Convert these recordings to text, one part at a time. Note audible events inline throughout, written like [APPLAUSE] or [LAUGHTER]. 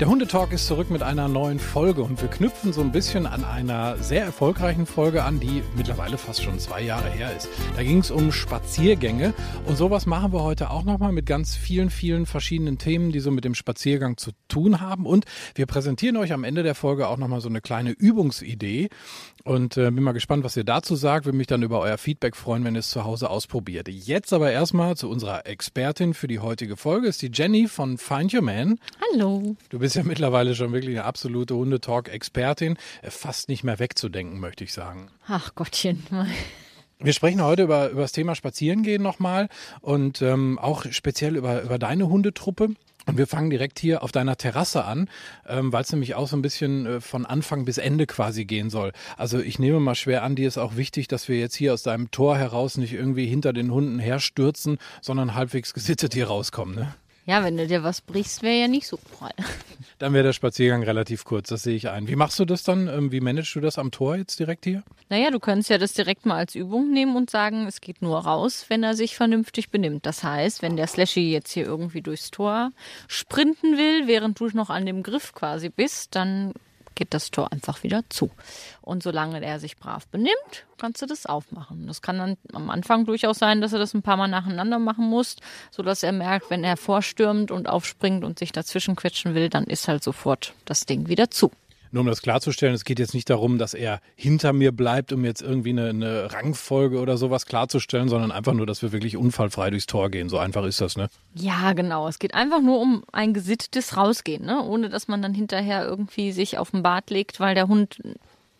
Der Hundetalk ist zurück mit einer neuen Folge und wir knüpfen so ein bisschen an einer sehr erfolgreichen Folge an, die mittlerweile fast schon zwei Jahre her ist. Da ging es um Spaziergänge und sowas machen wir heute auch nochmal mit ganz vielen, vielen verschiedenen Themen, die so mit dem Spaziergang zu tun haben und wir präsentieren euch am Ende der Folge auch nochmal so eine kleine Übungsidee und äh, bin mal gespannt, was ihr dazu sagt. Würde mich dann über euer Feedback freuen, wenn ihr es zu Hause ausprobiert. Jetzt aber erstmal zu unserer Expertin für die heutige Folge, ist die Jenny von Find Your Man. Hallo. Du bist ja mittlerweile schon wirklich eine absolute Hundetalk-Expertin. Äh, fast nicht mehr wegzudenken, möchte ich sagen. Ach Gottchen. [LAUGHS] Wir sprechen heute über, über das Thema Spazierengehen nochmal und ähm, auch speziell über, über deine Hundetruppe. Und wir fangen direkt hier auf deiner Terrasse an, ähm, weil es nämlich auch so ein bisschen äh, von Anfang bis Ende quasi gehen soll. Also ich nehme mal schwer an, dir ist auch wichtig, dass wir jetzt hier aus deinem Tor heraus nicht irgendwie hinter den Hunden herstürzen, sondern halbwegs gesittet hier rauskommen. Ne? Ja, wenn du dir was brichst, wäre ja nicht so prall. [LAUGHS] Dann wäre der Spaziergang relativ kurz, das sehe ich ein. Wie machst du das dann? Ähm, wie managst du das am Tor jetzt direkt hier? Naja, du könntest ja das direkt mal als Übung nehmen und sagen, es geht nur raus, wenn er sich vernünftig benimmt. Das heißt, wenn der Slashy jetzt hier irgendwie durchs Tor sprinten will, während du noch an dem Griff quasi bist, dann geht das Tor einfach wieder zu. Und solange er sich brav benimmt, kannst du das aufmachen. Das kann dann am Anfang durchaus sein, dass er das ein paar Mal nacheinander machen muss, sodass er merkt, wenn er vorstürmt und aufspringt und sich dazwischen quetschen will, dann ist halt sofort das Ding wieder zu. Nur um das klarzustellen, es geht jetzt nicht darum, dass er hinter mir bleibt, um jetzt irgendwie eine, eine, Rangfolge oder sowas klarzustellen, sondern einfach nur, dass wir wirklich unfallfrei durchs Tor gehen. So einfach ist das, ne? Ja, genau. Es geht einfach nur um ein gesittetes Rausgehen, ne? Ohne dass man dann hinterher irgendwie sich auf den Bart legt, weil der Hund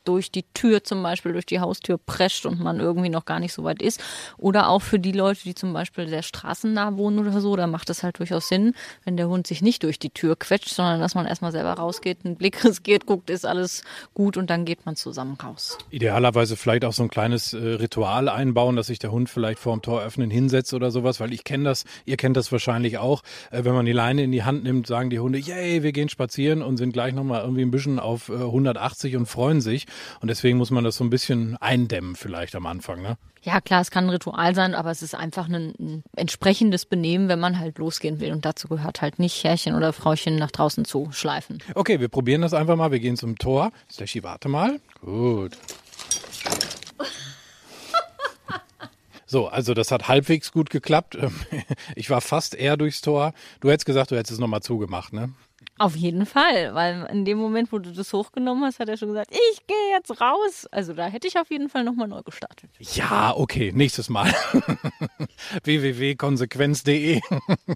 durch die Tür zum Beispiel, durch die Haustür prescht und man irgendwie noch gar nicht so weit ist. Oder auch für die Leute, die zum Beispiel sehr straßennah wohnen oder so, da macht es halt durchaus Sinn, wenn der Hund sich nicht durch die Tür quetscht, sondern dass man erstmal selber rausgeht, einen Blick [LAUGHS] riskiert, guckt, ist alles gut und dann geht man zusammen raus. Idealerweise vielleicht auch so ein kleines äh, Ritual einbauen, dass sich der Hund vielleicht vor dem Tor öffnen hinsetzt oder sowas, weil ich kenne das, ihr kennt das wahrscheinlich auch. Äh, wenn man die Leine in die Hand nimmt, sagen die Hunde, yay, wir gehen spazieren und sind gleich nochmal irgendwie ein bisschen auf äh, 180 und freuen sich. Und deswegen muss man das so ein bisschen eindämmen vielleicht am Anfang, ne? Ja, klar, es kann ein Ritual sein, aber es ist einfach ein, ein, entsprechendes Benehmen, wenn man halt losgehen will. Und dazu gehört halt nicht Herrchen oder Frauchen nach draußen zu schleifen. Okay, wir probieren das einfach mal. Wir gehen zum Tor. Slashy, warte mal. Gut. So, also das hat halbwegs gut geklappt. [LAUGHS] Ich war fast eher durchs Tor. Du hättest gesagt, du hättest es nochmal zugemacht, ne? Auf jeden Fall, weil in dem Moment, wo du das hochgenommen hast, hat er schon gesagt, ich gehe jetzt raus. Also da hätte ich auf jeden Fall nochmal neu gestartet. Ja, okay, nächstes Mal. [LAUGHS] www.konsequenz.de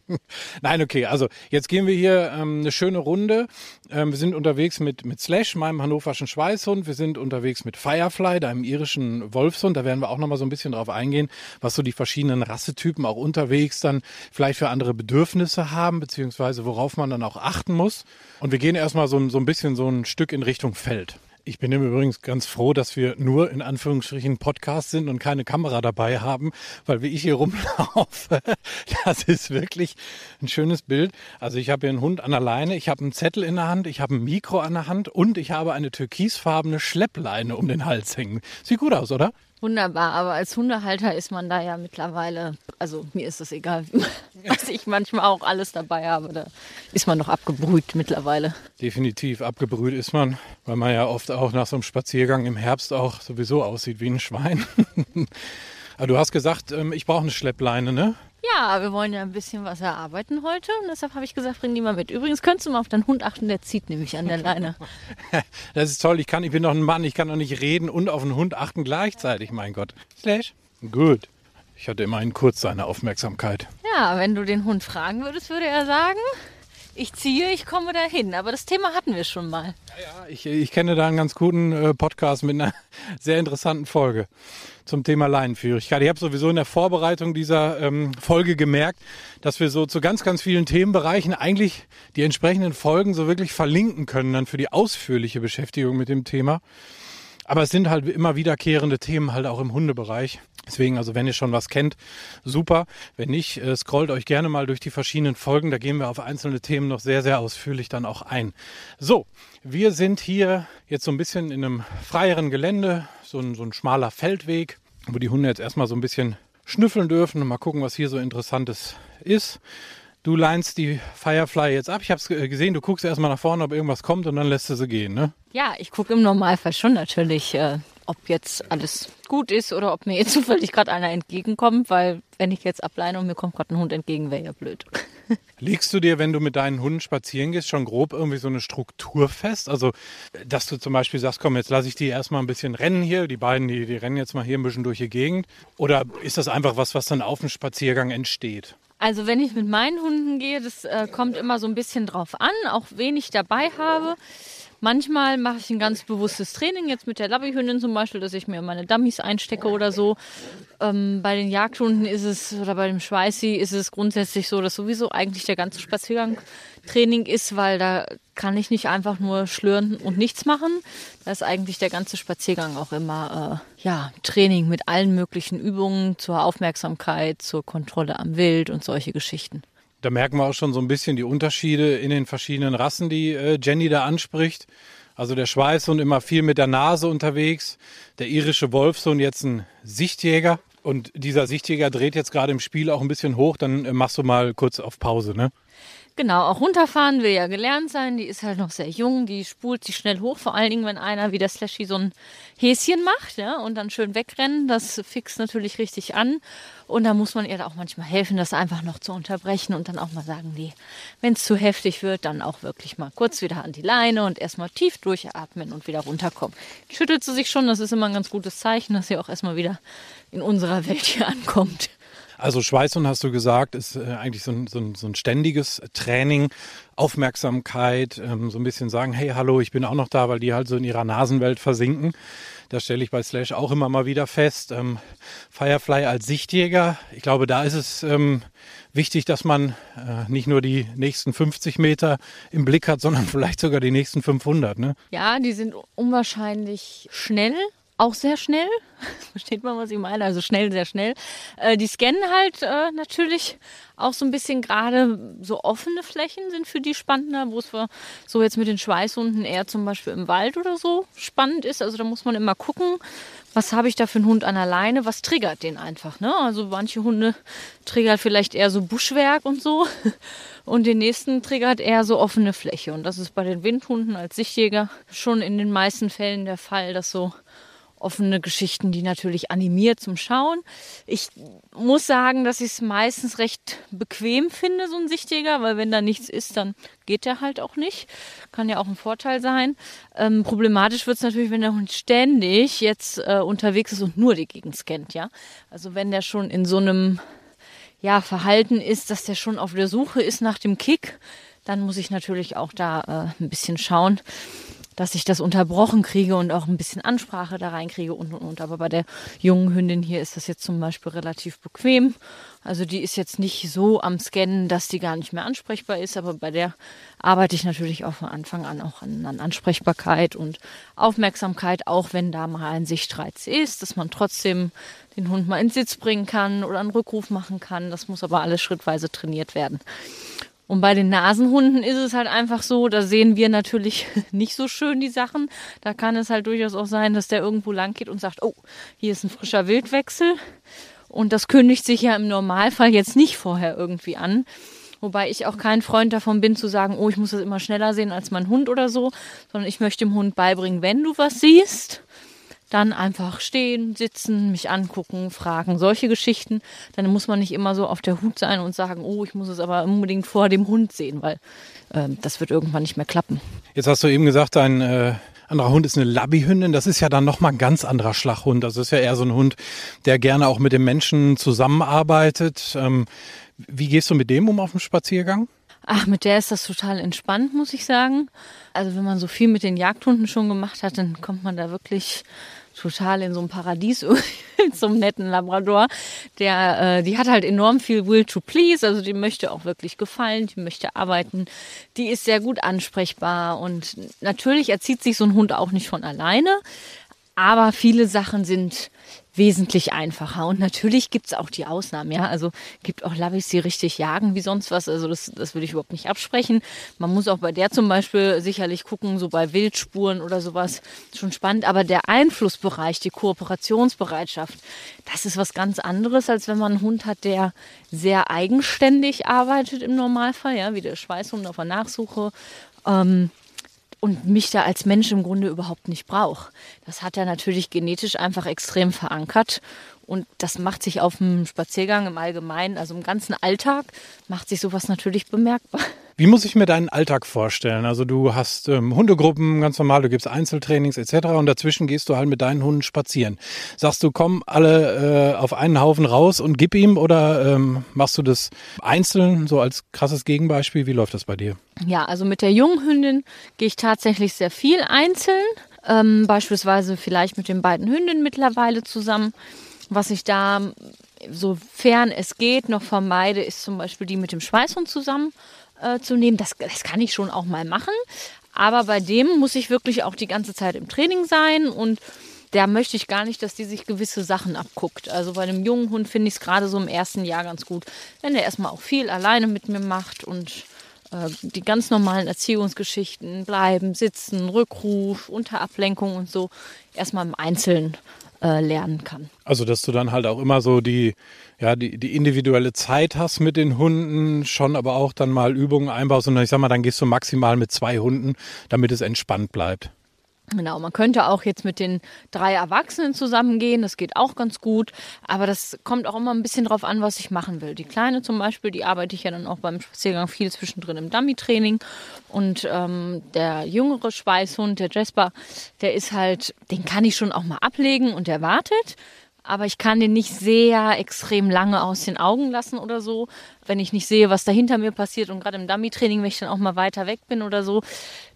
[LAUGHS] Nein, okay, also jetzt gehen wir hier ähm, eine schöne Runde. Ähm, wir sind unterwegs mit, mit Slash, meinem hannoverschen Schweißhund. Wir sind unterwegs mit Firefly, deinem irischen Wolfshund. Da werden wir auch nochmal so ein bisschen drauf eingehen, was so die verschiedenen Rassetypen auch unterwegs dann vielleicht für andere Bedürfnisse haben, beziehungsweise worauf man dann auch achten muss muss. Und wir gehen erstmal so, so ein bisschen so ein Stück in Richtung Feld. Ich bin übrigens ganz froh, dass wir nur in Anführungsstrichen Podcast sind und keine Kamera dabei haben, weil wie ich hier rumlaufe, [LAUGHS] das ist wirklich ein schönes Bild. Also ich habe hier einen Hund an der Leine, ich habe einen Zettel in der Hand, ich habe ein Mikro an der Hand und ich habe eine türkisfarbene Schleppleine um den Hals hängen. Sieht gut aus, oder? Wunderbar, aber als Hundehalter ist man da ja mittlerweile, also mir ist das egal, [LAUGHS] was ich manchmal auch alles dabei habe, da ist man doch abgebrüht mittlerweile. Definitiv abgebrüht ist man, weil man ja oft auch nach so einem Spaziergang im Herbst auch sowieso aussieht wie ein Schwein. [LAUGHS] aber du hast gesagt, ähm, ich brauche eine Schleppleine, ne? Ja, wir wollen ja ein bisschen was erarbeiten heute und deshalb habe ich gesagt, bring die mal mit. Übrigens könntest du mal auf deinen Hund achten, der zieht nämlich an der Leine. [LAUGHS] das ist toll, ich, kann, ich bin doch ein Mann, ich kann doch nicht reden und auf den Hund achten gleichzeitig, mein Gott. Slash. Gut. Ich hatte immerhin kurz seine Aufmerksamkeit. Ja, wenn du den Hund fragen würdest, würde er sagen, ich ziehe, ich komme dahin. Aber das Thema hatten wir schon mal. Ja, ja ich, ich kenne da einen ganz guten äh, Podcast mit einer [LAUGHS] sehr interessanten Folge zum Thema Leinenführigkeit. Ich habe sowieso in der Vorbereitung dieser ähm, Folge gemerkt, dass wir so zu ganz, ganz vielen Themenbereichen eigentlich die entsprechenden Folgen so wirklich verlinken können dann für die ausführliche Beschäftigung mit dem Thema. Aber es sind halt immer wiederkehrende Themen halt auch im Hundebereich. Deswegen, also wenn ihr schon was kennt, super. Wenn nicht, äh, scrollt euch gerne mal durch die verschiedenen Folgen. Da gehen wir auf einzelne Themen noch sehr, sehr ausführlich dann auch ein. So, wir sind hier jetzt so ein bisschen in einem freieren Gelände, so ein, so ein schmaler Feldweg, wo die Hunde jetzt erstmal so ein bisschen schnüffeln dürfen und mal gucken, was hier so Interessantes ist. Du leinst die Firefly jetzt ab. Ich habe es gesehen, du guckst erstmal nach vorne, ob irgendwas kommt und dann lässt du sie gehen, ne? Ja, ich gucke im Normalfall schon natürlich, äh, ob jetzt alles gut ist oder ob mir jetzt [LAUGHS] zufällig gerade einer entgegenkommt, weil wenn ich jetzt ableine und mir kommt gerade ein Hund entgegen, wäre ja blöd. [LAUGHS] Legst du dir, wenn du mit deinen Hunden spazieren gehst, schon grob irgendwie so eine Struktur fest? Also, dass du zum Beispiel sagst, komm, jetzt lasse ich die erstmal ein bisschen rennen hier, die beiden, die, die rennen jetzt mal hier ein bisschen durch die Gegend. Oder ist das einfach was, was dann auf dem Spaziergang entsteht? Also wenn ich mit meinen Hunden gehe, das äh, kommt immer so ein bisschen drauf an, auch wen ich dabei habe. Manchmal mache ich ein ganz bewusstes Training, jetzt mit der Labbyhündin zum Beispiel, dass ich mir meine Dummies einstecke oder so. Ähm, bei den Jagdhunden ist es, oder bei dem Schweißi ist es grundsätzlich so, dass sowieso eigentlich der ganze Spaziergang Training ist, weil da kann ich nicht einfach nur schlüren und nichts machen. Da ist eigentlich der ganze Spaziergang auch immer äh, ja, Training mit allen möglichen Übungen zur Aufmerksamkeit, zur Kontrolle am Wild und solche Geschichten. Da merken wir auch schon so ein bisschen die Unterschiede in den verschiedenen Rassen, die äh, Jenny da anspricht. Also der Schweißhund immer viel mit der Nase unterwegs, der irische Wolfshund jetzt ein Sichtjäger. Und dieser Sichtjäger dreht jetzt gerade im Spiel auch ein bisschen hoch, dann äh, machst du mal kurz auf Pause, ne? Genau, auch runterfahren will ja gelernt sein. Die ist halt noch sehr jung, die spult sich schnell hoch, vor allen Dingen, wenn einer wie der Slashy so ein Häschen macht ja, und dann schön wegrennen. Das fixt natürlich richtig an. Und da muss man ihr auch manchmal helfen, das einfach noch zu unterbrechen und dann auch mal sagen, nee, wenn es zu heftig wird, dann auch wirklich mal kurz wieder an die Leine und erstmal tief durchatmen und wieder runterkommen. Schüttelt sie sich schon, das ist immer ein ganz gutes Zeichen, dass sie auch erstmal wieder in unserer Welt hier ankommt. Also Schweißhund hast du gesagt, ist äh, eigentlich so ein, so, ein, so ein, ständiges Training, Aufmerksamkeit, ähm, so ein bisschen sagen, hey, hallo, ich bin auch noch da, weil die halt so in ihrer Nasenwelt versinken. Das stelle ich bei Slash auch immer mal wieder fest. Ähm, Firefly als Sichtjäger, ich glaube, da ist es ähm, wichtig, dass man äh, nicht nur die nächsten 50 Meter im Blick hat, sondern [LAUGHS] vielleicht sogar die nächsten 500. Ne? Ja, die sind unwahrscheinlich schnell auch sehr schnell. [LAUGHS] Versteht man, was ich meine? Also schnell, sehr schnell. Äh, die scannen halt äh, natürlich auch so ein bisschen gerade so offene Flächen sind für die spannender, wo es so jetzt mit den Schweißhunden eher zum Beispiel im Wald oder so spannend ist. Also da muss man immer gucken, was habe ich da für einen Hund an der Leine, was triggert den einfach. Ne? Also manche Hunde triggert vielleicht eher so Buschwerk und so [LAUGHS] und den nächsten triggert eher so offene Fläche. Und das ist bei den Windhunden als Sichtjäger schon in den meisten Fällen der Fall, dass so offene Geschichten, die natürlich animiert zum Schauen. Ich muss sagen, dass ich es meistens recht bequem finde, so ein Sichtjäger, weil wenn da nichts ist, dann geht der halt auch nicht. Kann ja auch ein Vorteil sein. Ähm, problematisch wird es natürlich, wenn der Hund ständig jetzt äh, unterwegs ist und nur die Gegend scannt, ja. Also wenn der schon in so einem ja, Verhalten ist, dass der schon auf der Suche ist nach dem Kick, dann muss ich natürlich auch da äh, ein bisschen schauen dass ich das unterbrochen kriege und auch ein bisschen Ansprache da reinkriege und und und. Aber bei der jungen Hündin hier ist das jetzt zum Beispiel relativ bequem. Also die ist jetzt nicht so am Scannen, dass die gar nicht mehr ansprechbar ist, aber bei der arbeite ich natürlich auch von Anfang an auch an, an Ansprechbarkeit und Aufmerksamkeit, auch wenn da mal ein Sichtreiz ist, dass man trotzdem den Hund mal in Sitz bringen kann oder einen Rückruf machen kann. Das muss aber alles schrittweise trainiert werden. Und bei den Nasenhunden ist es halt einfach so, da sehen wir natürlich [LAUGHS] nicht so schön die Sachen. Da kann es halt durchaus auch sein, dass der irgendwo lang geht und sagt, oh, hier ist ein frischer Wildwechsel. Und das kündigt sich ja im Normalfall jetzt nicht vorher irgendwie an. Wobei ich auch kein Freund davon bin zu sagen, oh, ich muss das immer schneller sehen als mein Hund oder so, sondern ich möchte dem Hund beibringen, wenn du was siehst, dann einfach stehen, sitzen, mich angucken, fragen, solche Geschichten. Dann muss man nicht immer so auf der Hut sein und sagen, oh, ich muss es aber unbedingt vor dem Hund sehen, weil äh, das wird irgendwann nicht mehr klappen. Jetzt hast du eben gesagt, dein äh, anderer Hund ist eine Labbyhündin. Das ist ja dann nochmal ein ganz anderer Schlaghund. Das ist ja eher so ein Hund, der gerne auch mit dem Menschen zusammenarbeitet. Ähm, wie gehst du mit dem um auf dem Spaziergang? Ach, mit der ist das total entspannt, muss ich sagen. Also wenn man so viel mit den Jagdhunden schon gemacht hat, dann kommt man da wirklich total in so ein Paradies [LAUGHS] zum netten Labrador. Der, äh, die hat halt enorm viel Will to Please, also die möchte auch wirklich gefallen, die möchte arbeiten, die ist sehr gut ansprechbar und natürlich erzieht sich so ein Hund auch nicht von alleine, aber viele Sachen sind wesentlich einfacher. Und natürlich gibt es auch die Ausnahmen, ja. Also gibt auch Lavis, die richtig jagen wie sonst was. Also das, das würde ich überhaupt nicht absprechen. Man muss auch bei der zum Beispiel sicherlich gucken, so bei Wildspuren oder sowas, schon spannend. Aber der Einflussbereich, die Kooperationsbereitschaft, das ist was ganz anderes, als wenn man einen Hund hat, der sehr eigenständig arbeitet im Normalfall, ja, wie der Schweißhund auf der Nachsuche. Ähm, und mich da als Mensch im Grunde überhaupt nicht braucht. Das hat er natürlich genetisch einfach extrem verankert und das macht sich auf dem Spaziergang im Allgemeinen, also im ganzen Alltag, macht sich sowas natürlich bemerkbar. Wie muss ich mir deinen Alltag vorstellen? Also du hast ähm, Hundegruppen, ganz normal, du gibst Einzeltrainings etc. und dazwischen gehst du halt mit deinen Hunden spazieren. Sagst du, komm alle äh, auf einen Haufen raus und gib ihm oder ähm, machst du das einzeln, so als krasses Gegenbeispiel? Wie läuft das bei dir? Ja, also mit der jungen Hündin gehe ich tatsächlich sehr viel einzeln. Ähm, beispielsweise vielleicht mit den beiden Hündinnen mittlerweile zusammen. Was ich da, sofern es geht, noch vermeide, ist zum Beispiel die mit dem Schweißhund zusammen äh, zu nehmen. Das, das kann ich schon auch mal machen. Aber bei dem muss ich wirklich auch die ganze Zeit im Training sein und da möchte ich gar nicht, dass die sich gewisse Sachen abguckt. Also bei einem jungen Hund finde ich es gerade so im ersten Jahr ganz gut, wenn der erstmal auch viel alleine mit mir macht und äh, die ganz normalen Erziehungsgeschichten bleiben, sitzen, Rückruf, unter Ablenkung und so erstmal im Einzelnen äh, lernen kann. Also, dass du dann halt auch immer so die, ja, die, die individuelle Zeit hast mit den Hunden, schon aber auch dann mal Übungen einbaust und ich sag mal, dann gehst du maximal mit zwei Hunden, damit es entspannt bleibt. Genau, man könnte auch jetzt mit den drei Erwachsenen zusammengehen, das geht auch ganz gut, aber das kommt auch immer ein bisschen drauf an, was ich machen will. Die Kleine zum Beispiel, die arbeite ich ja dann auch beim Spaziergang viel zwischendrin im Dummy-Training und ähm, der jüngere Schweißhund, der Jasper, der ist halt, den kann ich schon auch mal ablegen und der wartet aber ich kann den nicht sehr extrem lange aus den Augen lassen oder so. Wenn ich nicht sehe, was da hinter mir passiert und gerade im Dummy-Training, wenn ich dann auch mal weiter weg bin oder so,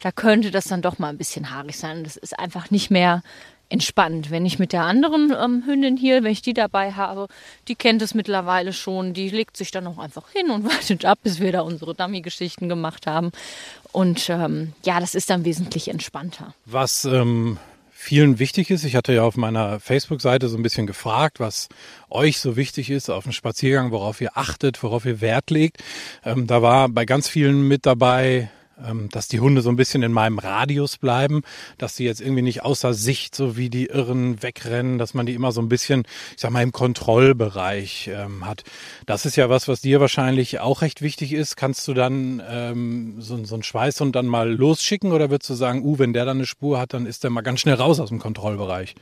da könnte das dann doch mal ein bisschen haarig sein. Das ist einfach nicht mehr entspannt. Wenn ich mit der anderen ähm, Hündin hier, wenn ich die dabei habe, die kennt es mittlerweile schon, die legt sich dann auch einfach hin und [LAUGHS] wartet ab, bis wir da unsere Dummy-Geschichten gemacht haben. Und ähm, ja, das ist dann wesentlich entspannter. Was ähm, vielen wichtig ist. Ich hatte ja auf meiner Facebook-Seite so ein bisschen gefragt, was euch so wichtig ist auf dem Spaziergang, worauf ihr achtet, worauf ihr Wert legt. Ähm, da war bei ganz vielen mit dabei, dass die Hunde so ein bisschen in meinem Radius bleiben, dass sie jetzt irgendwie nicht außer Sicht so wie die Irren wegrennen, dass man die immer so ein bisschen, ich sag mal, im Kontrollbereich ähm, hat. Das ist ja was, was dir wahrscheinlich auch recht wichtig ist. Kannst du dann ähm, so, so einen Schweißhund dann mal losschicken oder würdest du sagen, uh, wenn der dann eine Spur hat, dann ist der mal ganz schnell raus aus dem Kontrollbereich?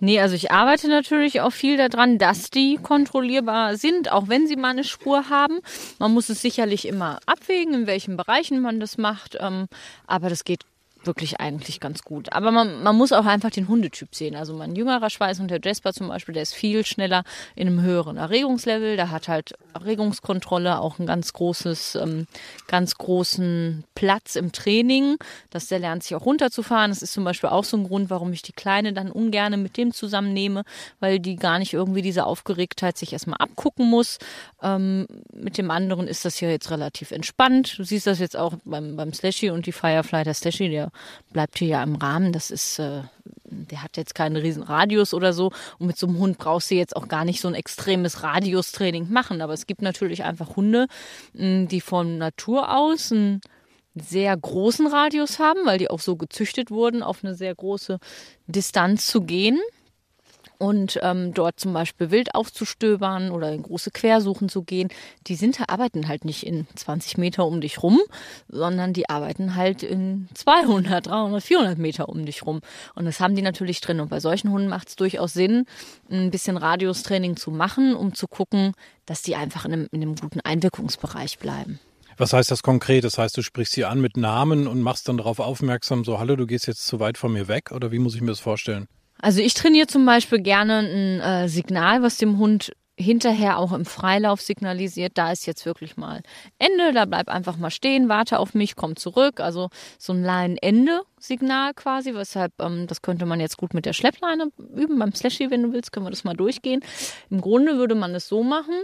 Nee, also ich arbeite natürlich auch viel daran, dass die kontrollierbar sind, auch wenn sie mal eine Spur haben. Man muss es sicherlich immer abwägen, in welchen Bereichen man das macht. Ähm, aber das geht wirklich eigentlich ganz gut. Aber man, man muss auch einfach den Hundetyp sehen. Also mein jüngerer Schweißhund, der Jasper zum Beispiel, der ist viel schneller in einem höheren Erregungslevel. Der hat halt Erregungskontrolle, auch ein ganz großes, ähm, ganz großen Platz im Training, dass der lernt sich auch runterzufahren. Das ist zum Beispiel auch so ein Grund, warum ich die Kleine dann ungerne mit dem zusammennehme, weil die gar nicht irgendwie diese Aufgeregtheit sich erstmal abgucken muss. Ähm, mit dem anderen ist das ja jetzt relativ entspannt. Du siehst das jetzt auch beim, beim Slashy und die Firefly, der Slashy, der bleibt hier ja im Rahmen. Das ist, äh, der hat jetzt keinen riesen Radius oder so. Und mit so einem Hund brauchst du jetzt auch gar nicht so ein extremes Radiustraining machen. Aber es gibt natürlich einfach Hunde, die von Natur aus einen sehr großen Radius haben, weil die auch so gezüchtet wurden, auf eine sehr große Distanz zu gehen und ähm, dort zum Beispiel wild aufzustöbern oder in große Quersuchen zu gehen, die sind, arbeiten halt nicht in 20 Meter um dich rum, sondern die arbeiten halt in 200, 300, 400 Meter um dich rum. Und das haben die natürlich drin. Und bei solchen Hunden macht es durchaus Sinn, ein bisschen Radiustraining zu machen, um zu gucken, dass die einfach in einem, in einem guten Einwirkungsbereich bleiben. Was heißt das konkret? Das heißt, du sprichst sie an mit Namen und machst dann darauf aufmerksam, so, hallo, du gehst jetzt zu weit von mir weg? Oder wie muss ich mir das vorstellen? Also ich trainiere zum Beispiel gerne ein äh, Signal, was dem Hund hinterher auch im Freilauf signalisiert, da ist jetzt wirklich mal Ende, da bleib einfach mal stehen, warte auf mich, komm zurück. Also so ein Leinen-Ende-Signal quasi, weshalb ähm, das könnte man jetzt gut mit der Schleppleine üben. Beim Slashy, wenn du willst, können wir das mal durchgehen. Im Grunde würde man es so machen,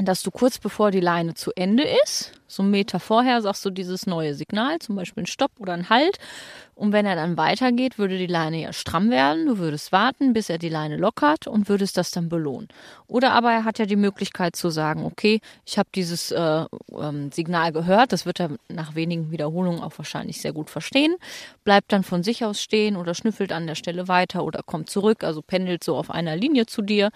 dass du kurz bevor die Leine zu Ende ist, so einen Meter vorher, sagst du dieses neue Signal, zum Beispiel ein Stopp oder ein Halt. Und wenn er dann weitergeht, würde die Leine ja stramm werden. Du würdest warten, bis er die Leine lockert und würdest das dann belohnen. Oder aber er hat ja die Möglichkeit zu sagen, okay, ich habe dieses äh, ähm, Signal gehört, das wird er nach wenigen Wiederholungen auch wahrscheinlich sehr gut verstehen, bleibt dann von sich aus stehen oder schnüffelt an der Stelle weiter oder kommt zurück, also pendelt so auf einer Linie zu dir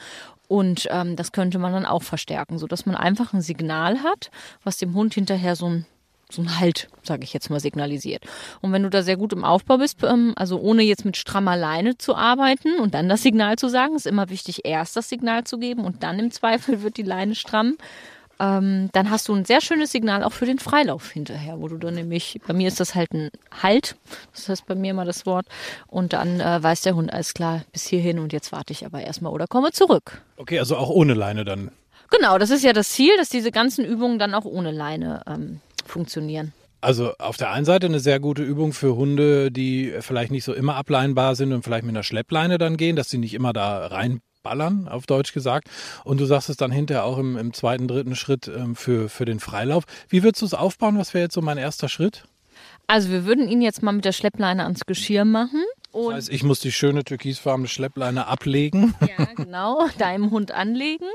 und ähm, das könnte man dann auch verstärken, sodass man einfach ein Signal hat, was dem Hund hinterher so ein so ein Halt, sage ich jetzt mal, signalisiert. Und wenn du da sehr gut im Aufbau bist, ähm, also ohne jetzt mit strammer Leine zu arbeiten und dann das Signal zu sagen, ist immer wichtig, erst das Signal zu geben und dann im Zweifel wird die Leine stramm ähm, dann hast du ein sehr schönes Signal auch für den Freilauf hinterher, wo du dann nämlich, bei mir ist das halt ein Halt, das heißt bei mir mal das Wort, und dann äh, weiß der Hund, alles klar, bis hierhin und jetzt warte ich aber erstmal oder komme zurück. Okay, also auch ohne Leine dann. Genau, das ist ja das Ziel, dass diese ganzen Übungen dann auch ohne Leine ähm, funktionieren. Also auf der einen Seite eine sehr gute Übung für Hunde, die vielleicht nicht so immer ableinbar sind und vielleicht mit einer Schleppleine dann gehen, dass sie nicht immer da rein ballern, auf Deutsch gesagt. Und du sagst es dann hinterher auch im, im zweiten, dritten Schritt ähm, für, für den Freilauf. Wie würdest du es aufbauen? Was wäre jetzt so mein erster Schritt? Also wir würden ihn jetzt mal mit der Schleppleine ans Geschirr machen. Und das heißt, ich muss die schöne türkisfarbene Schleppleine ablegen. Ja, genau, [LAUGHS] deinem Hund anlegen.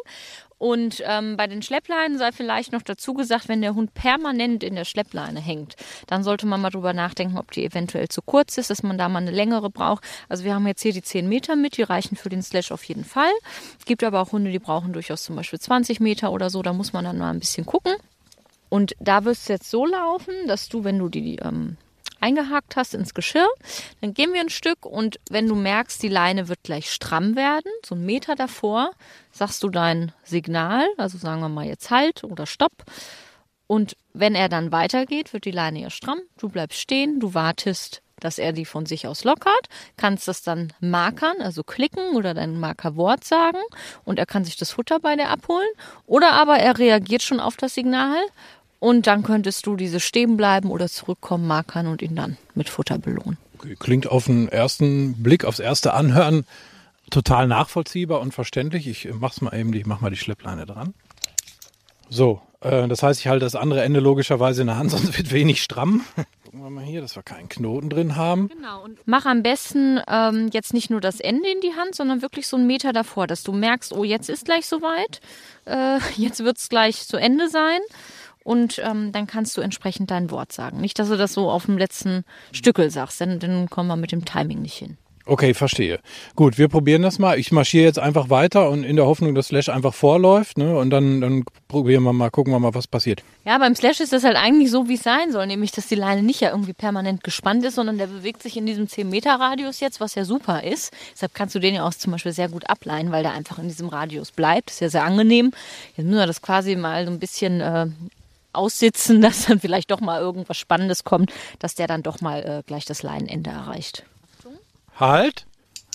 Und ähm, bei den Schleppleinen sei vielleicht noch dazu gesagt, wenn der Hund permanent in der Schleppleine hängt, dann sollte man mal drüber nachdenken, ob die eventuell zu kurz ist, dass man da mal eine längere braucht. Also wir haben jetzt hier die 10 Meter mit, die reichen für den Slash auf jeden Fall. Es gibt aber auch Hunde, die brauchen durchaus zum Beispiel 20 Meter oder so, da muss man dann mal ein bisschen gucken. Und da wird es jetzt so laufen, dass du, wenn du die ähm, eingehakt hast ins Geschirr. Dann gehen wir ein Stück und wenn du merkst, die Leine wird gleich stramm werden, so einen Meter davor, sagst du dein Signal, also sagen wir mal jetzt Halt oder Stopp. Und wenn er dann weitergeht, wird die Leine ja stramm. Du bleibst stehen, du wartest, dass er die von sich aus lockert, kannst das dann markern, also klicken oder dein Markerwort sagen und er kann sich das Futter bei dir abholen. Oder aber er reagiert schon auf das Signal und dann könntest du diese stehen bleiben oder zurückkommen, markern und ihn dann mit Futter belohnen. Okay, klingt auf den ersten Blick, aufs erste Anhören total nachvollziehbar und verständlich. Ich mach's mal eben, ich mach mal die Schleppleine dran. So, äh, das heißt, ich halte das andere Ende logischerweise in der Hand, [LAUGHS] sonst wird wenig stramm. Gucken wir mal hier, dass wir keinen Knoten drin haben. Genau, und mach am besten ähm, jetzt nicht nur das Ende in die Hand, sondern wirklich so einen Meter davor, dass du merkst, oh, jetzt ist gleich soweit, äh, [LAUGHS] jetzt wird's gleich zu Ende sein und ähm, dann kannst du entsprechend dein Wort sagen. Nicht, dass du das so auf dem letzten Stückel sagst, denn dann kommen wir mit dem Timing nicht hin. Okay, verstehe. Gut, wir probieren das mal. Ich marschiere jetzt einfach weiter und in der Hoffnung, dass Slash einfach vorläuft. Ne? Und dann, dann probieren wir mal, gucken wir mal, was passiert. Ja, beim Slash ist das halt eigentlich so, wie es sein soll. Nämlich, dass die Leine nicht ja irgendwie permanent gespannt ist, sondern der bewegt sich in diesem 10-Meter-Radius jetzt, was ja super ist. Deshalb kannst du den ja auch zum Beispiel sehr gut ableihen, weil der einfach in diesem Radius bleibt. Ist ja sehr angenehm. Jetzt müssen wir das quasi mal so ein bisschen äh, aussitzen, [LAUGHS] dass dann vielleicht doch mal irgendwas Spannendes kommt, dass der dann doch mal äh, gleich das Leinenende erreicht. Halt!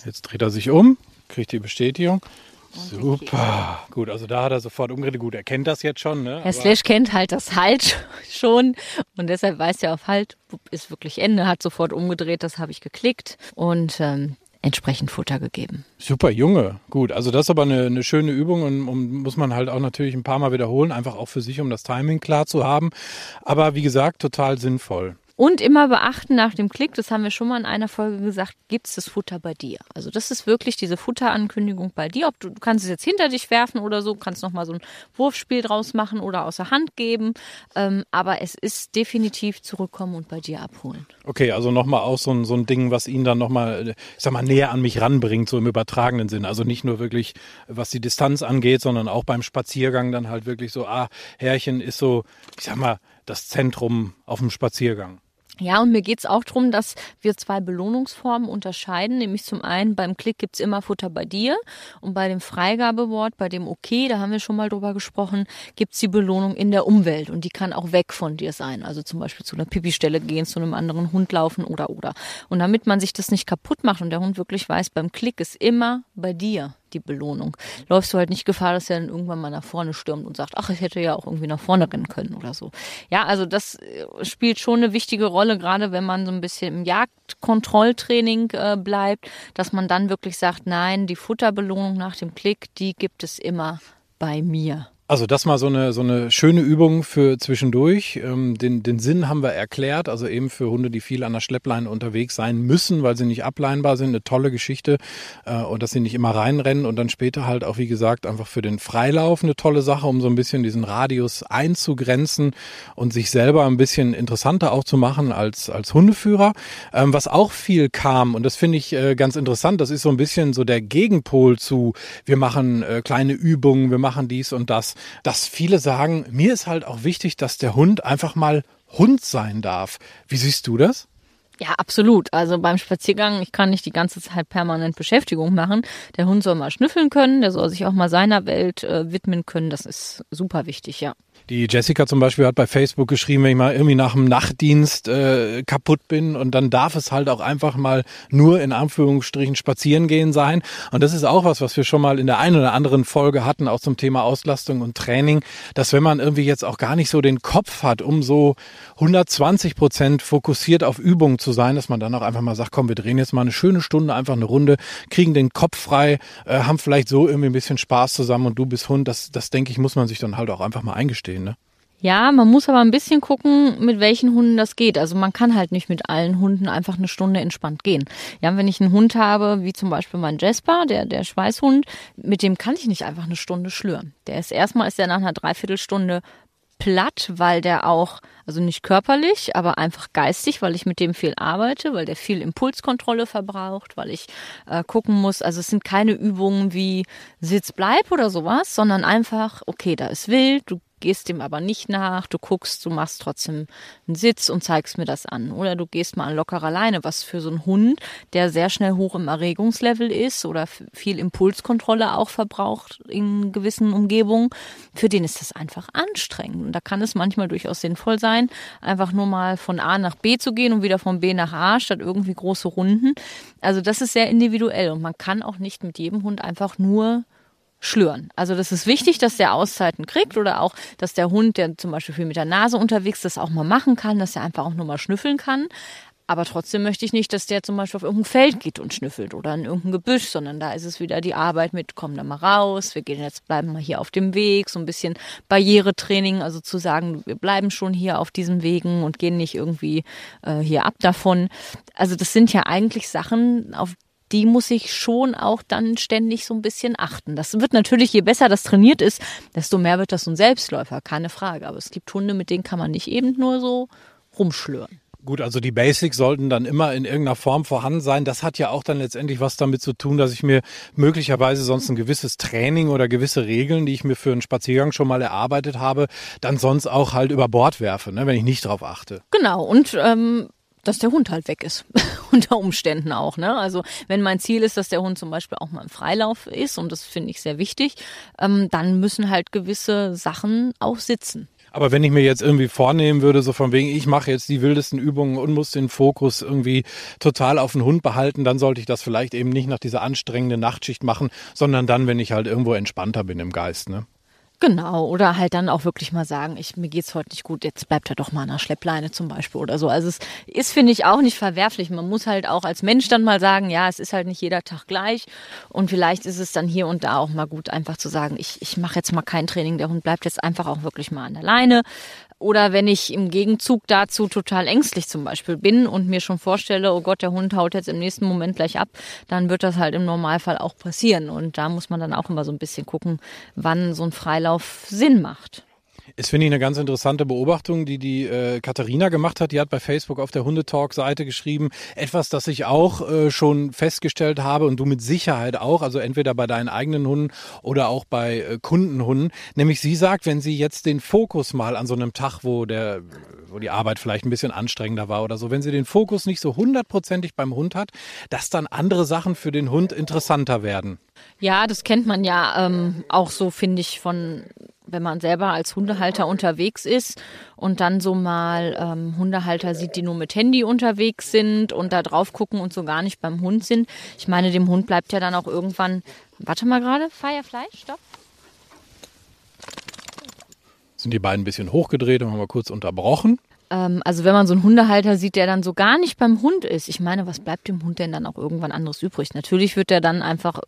Jetzt dreht er sich um, kriegt die Bestätigung. Super. Gut, also da hat er sofort umgedreht. Gut, er kennt das jetzt schon. Ne? Herr Slash kennt halt das Halt [LAUGHS] schon und deshalb weiß er auf Halt ist wirklich Ende, hat sofort umgedreht, das habe ich geklickt und ähm, entsprechend Futter gegeben. Super Junge, gut. Also das ist aber eine, eine schöne Übung und, und, muss man halt auch natürlich ein paar Mal wiederholen, einfach auch für sich, um das Timing klar zu haben. Aber wie gesagt, total sinnvoll. Und immer beachten nach dem Klick, das haben wir schon mal in einer Folge gesagt, gibt es das Futter bei dir? Also das ist wirklich diese Futterankündigung bei dir. Ob du, du kannst es jetzt hinter dich werfen oder so, kannst nochmal so ein Wurfspiel draus machen oder außer Hand geben. Ähm, aber es ist definitiv zurückkommen und bei dir abholen. Okay, also nochmal auch so ein, so ein Ding, was ihn dann nochmal, ich sag mal, näher an mich ranbringt, so im übertragenen Sinn. Also nicht nur wirklich, was die Distanz angeht, sondern auch beim Spaziergang dann halt wirklich so, ah, Herrchen ist so, ich sag mal, das Zentrum auf dem Spaziergang. Ja, und mir geht's auch darum, dass wir zwei Belohnungsformen unterscheiden. Nämlich zum einen beim Klick gibt's immer Futter bei dir und bei dem Freigabewort, bei dem Okay, da haben wir schon mal drüber gesprochen, gibt's die Belohnung in der Umwelt und die kann auch weg von dir sein. Also zum Beispiel zu einer Pipi-Stelle gehen, zu einem anderen Hund laufen oder oder. Und damit man sich das nicht kaputt macht und der Hund wirklich weiß, beim Klick ist immer bei dir die Belohnung. Läufst du halt nicht Gefahr, dass er dann irgendwann mal nach vorne stürmt und sagt, ach, ich hätte ja auch irgendwie nach vorne rennen können oder so. Ja, also das äh, spielt schon eine wichtige Rolle, gerade wenn man so ein bisschen im Jagdkontrolltraining äh, bleibt, dass man dann wirklich sagt, nein, die Futterbelohnung nach dem Klick, die gibt es immer bei mir. Also das mal so eine, so eine schöne Übung für zwischendurch. Ähm, den, den Sinn haben wir erklärt, also eben für Hunde, die viel an der Schleppleine unterwegs sein müssen, weil sie nicht ableinbar sind, eine tolle Geschichte äh, und dass sie nicht immer reinrennen und dann später halt auch, wie gesagt, einfach für den Freilauf eine tolle Sache, um so ein bisschen diesen Radius einzugrenzen und sich selber ein bisschen interessanter auch zu machen als, als Hundeführer. Ähm, was auch viel kam und das finde ich äh, ganz interessant, das ist so ein bisschen so der Gegenpol zu, wir machen äh, kleine Übungen, wir machen dies und das dass viele sagen, mir ist halt auch wichtig, dass der Hund einfach mal Hund sein darf. Wie siehst du das? Ja, absolut. Also beim Spaziergang, ich kann nicht die ganze Zeit permanent Beschäftigung machen. Der Hund soll mal schnüffeln können, der soll sich auch mal seiner Welt äh, widmen können. Das ist super wichtig, ja. Die Jessica zum Beispiel hat bei Facebook geschrieben, wenn ich mal irgendwie nach dem Nachtdienst äh, kaputt bin und dann darf es halt auch einfach mal nur in Anführungsstrichen spazieren gehen sein. Und das ist auch was, was wir schon mal in der einen oder anderen Folge hatten, auch zum Thema Auslastung und Training, dass wenn man irgendwie jetzt auch gar nicht so den Kopf hat, um so 120 Prozent fokussiert auf Übungen zu sein, dass man dann auch einfach mal sagt, komm, wir drehen jetzt mal eine schöne Stunde, einfach eine Runde, kriegen den Kopf frei, äh, haben vielleicht so irgendwie ein bisschen Spaß zusammen und du bist Hund. Das, das denke ich, muss man sich dann halt auch einfach mal eingestehen stehen, ne? Ja, man muss aber ein bisschen gucken, mit welchen Hunden das geht. Also man kann halt nicht mit allen Hunden einfach eine Stunde entspannt gehen. Ja, wenn ich einen Hund habe, wie zum Beispiel mein Jasper, der, der Schweißhund, mit dem kann ich nicht einfach eine Stunde schlüren. Der ist erstmal ist er nach einer Dreiviertelstunde platt, weil der auch, also nicht körperlich, aber einfach geistig, weil ich mit dem viel arbeite, weil der viel Impulskontrolle verbraucht, weil ich äh, gucken muss, also es sind keine Übungen wie Sitz bleib oder sowas, sondern einfach, okay, da ist wild, du gehst dem aber nicht nach, du guckst, du machst trotzdem einen Sitz und zeigst mir das an. Oder du gehst mal an lockerer Leine, was für so einen Hund, der sehr schnell hoch im Erregungslevel ist oder viel Impulskontrolle auch verbraucht in gewissen Umgebungen, für den ist das einfach anstrengend. Und da kann es manchmal durchaus sinnvoll sein, einfach nur mal von A nach B zu gehen und wieder von B nach A statt irgendwie große Runden. Also das ist sehr individuell und man kann auch nicht mit jedem Hund einfach nur schlüren. Also das ist wichtig, dass der Auszeiten kriegt oder auch, dass der Hund, der zum Beispiel viel mit der Nase unterwegs ist, das auch mal machen kann, dass er einfach auch nur mal schnüffeln kann. Aber trotzdem möchte ich nicht, dass der zum Beispiel auf irgendein Feld geht und schnüffelt oder in irgendein Gebüsch, sondern da ist es wieder die Arbeit mit, komm da mal raus, wir gehen jetzt, bleiben mal hier auf dem Weg, so ein bisschen Barrieretraining, also zu sagen, wir bleiben schon hier auf diesen Wegen und gehen nicht irgendwie äh, hier ab davon. Also das sind ja eigentlich Sachen, auf die muss ich schon auch dann ständig so ein bisschen achten. Das wird natürlich, je besser das trainiert ist, desto mehr wird das so ein Selbstläufer, keine Frage. Aber es gibt Hunde, mit denen kann man nicht eben nur so rumschlüren. Gut, also die Basics sollten dann immer in irgendeiner Form vorhanden sein. Das hat ja auch dann letztendlich was damit zu tun, dass ich mir möglicherweise sonst ein gewisses Training oder gewisse Regeln, die ich mir für einen Spaziergang schon mal erarbeitet habe, dann sonst auch halt über Bord werfe, ne, wenn ich nicht drauf achte. Genau, und ähm, dass der Hund halt weg ist. [LAUGHS] Unter Umständen auch. Ne? Also wenn mein Ziel ist, dass der Hund zum Beispiel auch mal im Freilauf ist, und das finde ich sehr wichtig, ähm, dann müssen halt gewisse Sachen auch sitzen. Aber wenn ich mir jetzt irgendwie vornehmen würde, so von wegen, ich mache jetzt die wildesten Übungen und muss den Fokus irgendwie total auf den Hund behalten, dann sollte ich das vielleicht eben nicht nach dieser anstrengenden Nachtschicht machen, sondern dann, wenn ich halt irgendwo entspannter bin im Geist. Ne? Genau, oder halt dann auch wirklich mal sagen, ich, mir geht's heute nicht gut, jetzt bleibt er doch mal an der Schleppleine zum Beispiel oder so. Also es ist, finde ich, auch nicht verwerflich. Man muss halt auch als Mensch dann mal sagen, ja, es ist halt nicht jeder Tag gleich. Und vielleicht ist es dann hier und da auch mal gut, einfach zu sagen, ich, ich mache jetzt mal kein Training, der Hund bleibt jetzt einfach auch wirklich mal an der Leine. Oder wenn ich im Gegenzug dazu total ängstlich zum Beispiel bin und mir schon vorstelle, oh Gott, der Hund haut jetzt im nächsten Moment gleich ab, dann wird das halt im Normalfall auch passieren. Und da muss man dann auch immer so ein bisschen gucken, wann so ein Freilauf Sinn macht. Ist, finde ich, eine ganz interessante Beobachtung, die die äh, Katharina gemacht hat. Die hat bei Facebook auf der Hundetalk-Seite geschrieben, etwas, das ich auch äh, schon festgestellt habe und du mit Sicherheit auch, also entweder bei deinen eigenen Hunden oder auch bei äh, Kundenhunden. Nämlich sie sagt, wenn sie jetzt den Fokus mal an so einem Tag, wo der, wo die Arbeit vielleicht ein bisschen anstrengender war oder so, wenn sie den Fokus nicht so hundertprozentig beim Hund hat, dass dann andere Sachen für den Hund interessanter werden. Ja, das kennt man ja ähm, auch so, finde ich, von wenn man selber als Hundehalter unterwegs ist und dann so mal ähm, Hundehalter sieht, die nur mit Handy unterwegs sind und da drauf gucken und so gar nicht beim Hund sind. Ich meine, dem Hund bleibt ja dann auch irgendwann. Warte mal gerade, Firefly, stopp. Sind die beiden ein bisschen hochgedreht und haben wir kurz unterbrochen. Ähm, also wenn man so einen Hundehalter sieht, der dann so gar nicht beim Hund ist, ich meine, was bleibt dem Hund denn dann auch irgendwann anderes übrig? Natürlich wird er dann einfach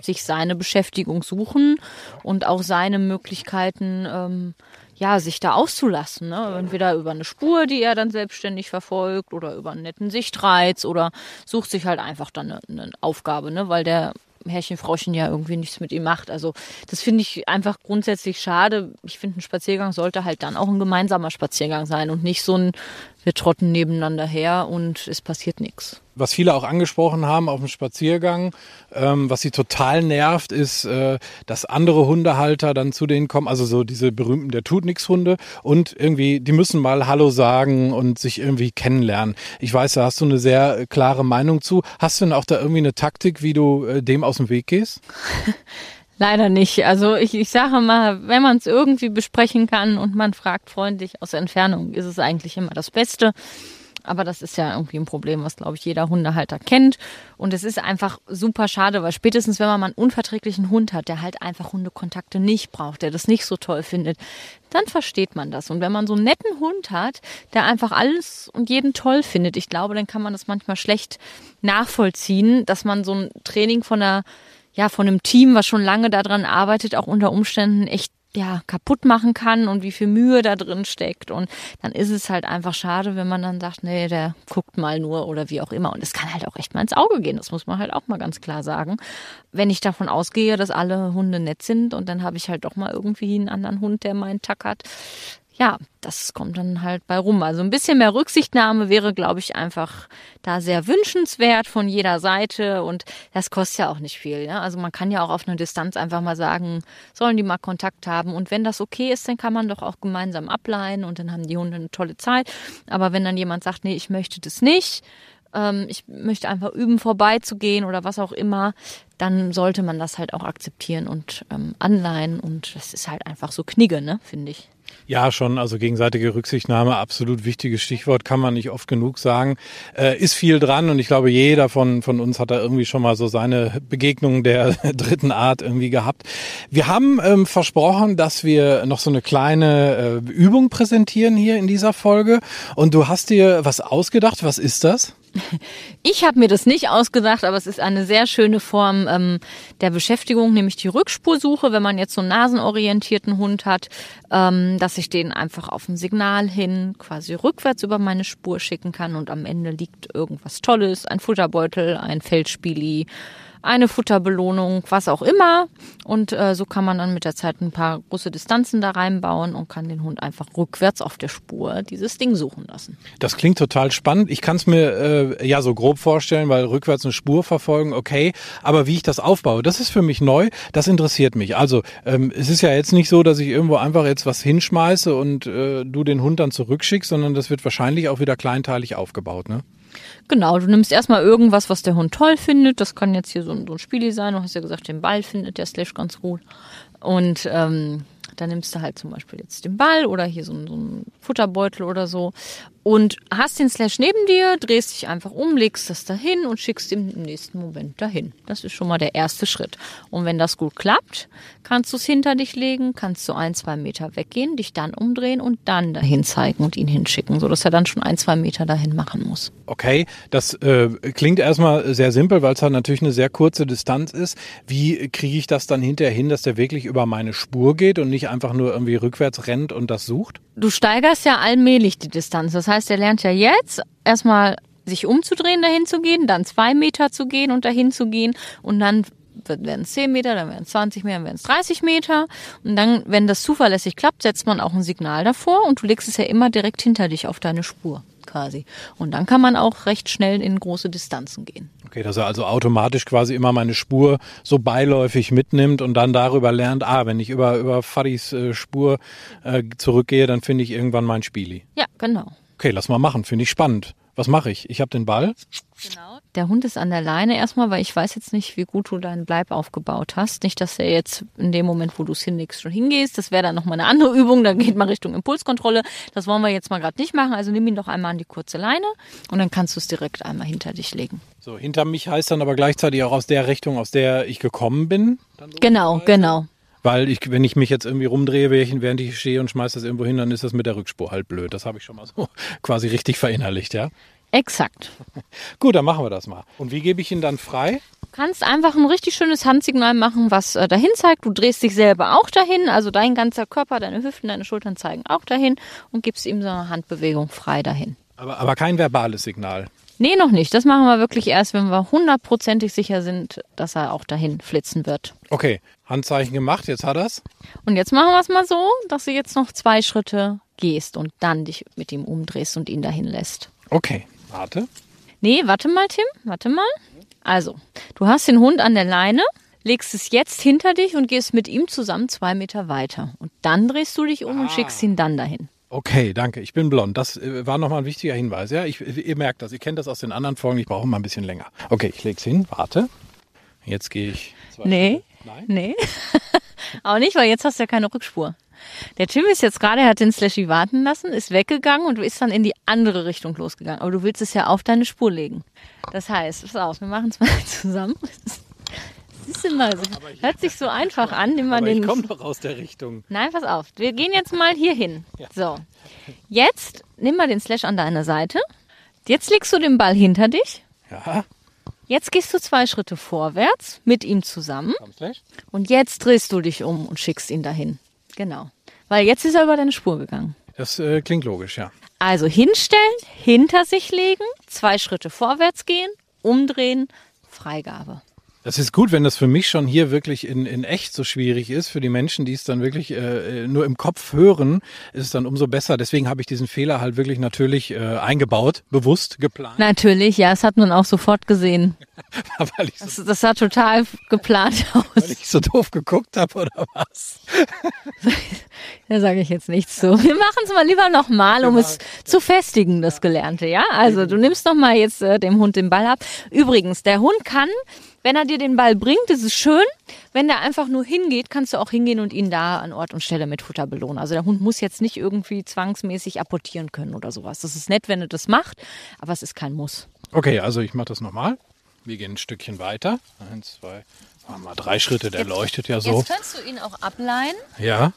sich seine Beschäftigung suchen und auch seine Möglichkeiten, ähm, ja, sich da auszulassen. Ne? Entweder über eine Spur, die er dann selbstständig verfolgt, oder über einen netten Sichtreiz oder sucht sich halt einfach dann eine, eine Aufgabe, ne? weil der Herrchen, Frauchen ja irgendwie nichts mit ihm macht. Also das finde ich einfach grundsätzlich schade. Ich finde, ein Spaziergang sollte halt dann auch ein gemeinsamer Spaziergang sein und nicht so ein, wir trotten nebeneinander her und es passiert nichts was viele auch angesprochen haben auf dem Spaziergang, ähm, was sie total nervt, ist, äh, dass andere Hundehalter dann zu denen kommen, also so diese berühmten der tut nix Hunde und irgendwie, die müssen mal Hallo sagen und sich irgendwie kennenlernen. Ich weiß, da hast du eine sehr klare Meinung zu. Hast du denn auch da irgendwie eine Taktik, wie du äh, dem aus dem Weg gehst? [LAUGHS] Leider nicht. Also ich, ich sage mal, wenn man es irgendwie besprechen kann und man fragt freundlich aus Entfernung, ist es eigentlich immer das Beste. Aber das ist ja irgendwie ein Problem, was, glaube ich, jeder Hundehalter kennt. Und es ist einfach super schade, weil spätestens, wenn man mal einen unverträglichen Hund hat, der halt einfach Hundekontakte nicht braucht, der das nicht so toll findet, dann versteht man das. Und wenn man so einen netten Hund hat, der einfach alles und jeden toll findet, ich glaube, dann kann man das manchmal schlecht nachvollziehen, dass man so ein Training von einer ja, von einem Team, was schon lange daran arbeitet, auch unter Umständen echt ja, kaputt machen kann und wie viel Mühe da drin steckt. Und dann ist es halt einfach schade, wenn man dann sagt, nee, der guckt mal nur oder wie auch immer. Und es kann halt auch echt mal ins Auge gehen. Das muss man halt auch mal ganz klar sagen. Wenn ich davon ausgehe, dass alle Hunde nett sind und dann habe ich halt doch mal irgendwie einen anderen Hund, der meinen Tack hat, ja, das kommt dann halt bei rum. Also ein bisschen mehr Rücksichtnahme wäre, glaube ich, einfach da sehr wünschenswert von jeder Seite und das kostet ja auch nicht viel. Ja? Also man kann ja auch auf einer Distanz einfach mal sagen, sollen die mal Kontakt haben und wenn das okay ist, dann kann man doch auch gemeinsam ableihen und dann haben die Hunde eine tolle Zeit. Aber wenn dann jemand sagt, nee, ich möchte das nicht, ähm, ich möchte einfach üben, vorbeizugehen oder was auch immer, dann sollte man das halt auch akzeptieren und ähm, anleihen und das ist halt einfach so Knigge, ne, finde ich. Ja, schon. Also gegenseitige Rücksichtnahme, absolut wichtiges Stichwort, kann man nicht oft genug sagen. Äh, ist viel dran und ich glaube, jeder von, von uns hat da irgendwie schon mal so seine Begegnung der [LAUGHS] dritten Art irgendwie gehabt. Wir haben ähm, versprochen, dass wir noch so eine kleine äh, Übung präsentieren hier in dieser Folge und du hast dir was ausgedacht. Was ist das? Ich habe mir das nicht ausgedacht, aber es ist eine sehr schöne Form ähm, der Beschäftigung, nämlich die Rückspursuche, wenn man jetzt so einen nasenorientierten Hund hat, ähm, dass ich den einfach auf ein Signal hin quasi rückwärts über meine Spur schicken kann und am Ende liegt irgendwas Tolles, ein Futterbeutel, ein Feldspieli, eine Futterbelohnung, was auch immer. Und äh, so kann man dann mit der Zeit ein paar große Distanzen da reinbauen und kann den Hund einfach rückwärts auf der Spur dieses Ding suchen lassen. Das klingt total spannend. Ich kann es mir äh, ja so grob vorstellen, weil rückwärts eine Spur verfolgen, okay. Aber wie ich das aufbaue, das ist für mich neu. Das interessiert mich. Also ähm, es ist ja jetzt nicht so, dass ich irgendwo einfach jetzt was hinschmeiße und äh, du den Hund dann zurückschickst, sondern das wird wahrscheinlich auch wieder kleinteilig aufgebaut, ne? Genau, du nimmst erstmal irgendwas, was der Hund toll findet. Das kann jetzt hier so ein, so ein Spieli sein. Du hast ja gesagt, den Ball findet der Slash ganz gut. Und ähm, dann nimmst du halt zum Beispiel jetzt den Ball oder hier so, so einen Futterbeutel oder so und hast den Slash neben dir, drehst dich einfach um, legst das dahin und schickst ihn im nächsten Moment dahin. Das ist schon mal der erste Schritt. Und wenn das gut klappt, kannst du es hinter dich legen, kannst du ein, zwei Meter weggehen, dich dann umdrehen und dann dahin zeigen und ihn hinschicken, sodass er dann schon ein, zwei Meter dahin machen muss. Okay, das äh, klingt erstmal sehr simpel, weil es halt natürlich eine sehr kurze Distanz ist. Wie kriege ich das dann hinterher hin, dass der wirklich über meine Spur geht und nicht einfach nur irgendwie rückwärts rennt und das sucht? Du steigerst ja allmählich die Distanz. Das heißt, er lernt ja jetzt erstmal sich umzudrehen, dahin zu gehen, dann zwei Meter zu gehen und dahin zu gehen und dann werden es 10 Meter, dann werden es 20 Meter, dann werden es 30 Meter. Und dann, wenn das zuverlässig klappt, setzt man auch ein Signal davor und du legst es ja immer direkt hinter dich auf deine Spur quasi. Und dann kann man auch recht schnell in große Distanzen gehen. Okay, dass er also automatisch quasi immer meine Spur so beiläufig mitnimmt und dann darüber lernt, ah, wenn ich über, über Fadis äh, Spur äh, zurückgehe, dann finde ich irgendwann mein Spieli. Ja, genau. Okay, lass mal machen, finde ich spannend. Was mache ich? Ich habe den Ball. Genau. Der Hund ist an der Leine erstmal, weil ich weiß jetzt nicht, wie gut du deinen Bleib aufgebaut hast. Nicht, dass er jetzt in dem Moment, wo du es hinlegst, schon hingehst. Das wäre dann nochmal eine andere [LAUGHS] Übung. Da geht man Richtung Impulskontrolle. Das wollen wir jetzt mal gerade nicht machen. Also nimm ihn doch einmal an die kurze Leine und dann kannst du es direkt einmal hinter dich legen. So, hinter mich heißt dann aber gleichzeitig auch aus der Richtung, aus der ich gekommen bin. Genau, genau. Weil ich, wenn ich mich jetzt irgendwie rumdrehe, während ich stehe und schmeiße das irgendwo hin, dann ist das mit der Rückspur halt blöd. Das habe ich schon mal so [LAUGHS] quasi richtig verinnerlicht, ja. Exakt. [LAUGHS] Gut, dann machen wir das mal. Und wie gebe ich ihn dann frei? Du kannst einfach ein richtig schönes Handsignal machen, was äh, dahin zeigt. Du drehst dich selber auch dahin, also dein ganzer Körper, deine Hüften, deine Schultern zeigen auch dahin und gibst ihm so eine Handbewegung frei dahin. Aber, aber kein verbales Signal. Nee, noch nicht. Das machen wir wirklich erst, wenn wir hundertprozentig sicher sind, dass er auch dahin flitzen wird. Okay, Handzeichen gemacht, jetzt hat er's. Und jetzt machen wir es mal so, dass du jetzt noch zwei Schritte gehst und dann dich mit ihm umdrehst und ihn dahin lässt. Okay, warte. Nee, warte mal, Tim, warte mal. Also, du hast den Hund an der Leine, legst es jetzt hinter dich und gehst mit ihm zusammen zwei Meter weiter. Und dann drehst du dich um und schickst ihn dann dahin. Okay, danke. Ich bin blond. Das äh, war nochmal ein wichtiger Hinweis. Ja, ich, ihr merkt das. Ihr kennt das aus den anderen Folgen. Ich brauche mal ein bisschen länger. Okay, ich leg's hin. Warte. Jetzt gehe ich. zwei Nee. Nein. nee. [LAUGHS] Auch nicht, weil jetzt hast du ja keine Rückspur. Der Tim ist jetzt gerade, er hat den Slashy warten lassen, ist weggegangen und du bist dann in die andere Richtung losgegangen. Aber du willst es ja auf deine Spur legen. Das heißt, pass auf, wir machen es mal [LAUGHS] zusammen. Siehst du mal, hört sich so [LAUGHS] einfach an. Nimm mal Aber den ich komme doch aus der Richtung. Nein, pass auf. Wir gehen jetzt mal hier hin. So. Jetzt nimm mal den Slash an deine Seite. Jetzt legst du den Ball hinter dich. Ja, Jetzt gehst du zwei Schritte vorwärts mit ihm zusammen. Und jetzt drehst du dich um und schickst ihn dahin. Genau. Weil jetzt ist er über deine Spur gegangen. Das äh, klingt logisch, ja. Also hinstellen, hinter sich legen, zwei Schritte vorwärts gehen, umdrehen, Freigabe. Das ist gut, wenn das für mich schon hier wirklich in, in echt so schwierig ist. Für die Menschen, die es dann wirklich äh, nur im Kopf hören, ist es dann umso besser. Deswegen habe ich diesen Fehler halt wirklich natürlich äh, eingebaut, bewusst geplant, Natürlich, ja, das hat man auch sofort gesehen. [LAUGHS] weil, ich so, Das, das sah total geplant weil aus. ich so doof geguckt habe oder was. [LAUGHS] Da sage ich jetzt nichts zu. Wir machen es mal lieber nochmal, um es zu festigen, das Gelernte, ja? Also du nimmst noch mal jetzt äh, dem Hund den Ball ab. Übrigens, der Hund kann, wenn er dir den Ball bringt, das ist schön. Wenn der einfach nur hingeht, kannst du auch hingehen und ihn da an Ort und Stelle mit Futter belohnen. Also der Hund muss jetzt nicht irgendwie zwangsmäßig apportieren können oder sowas. Das ist nett, wenn er das macht, aber es ist kein Muss. Okay, also ich mache das nochmal. Wir gehen ein Stückchen weiter. Eins, zwei, mal drei Schritte. Der leuchtet ja so. Jetzt kannst du ihn auch ableihen. Ja,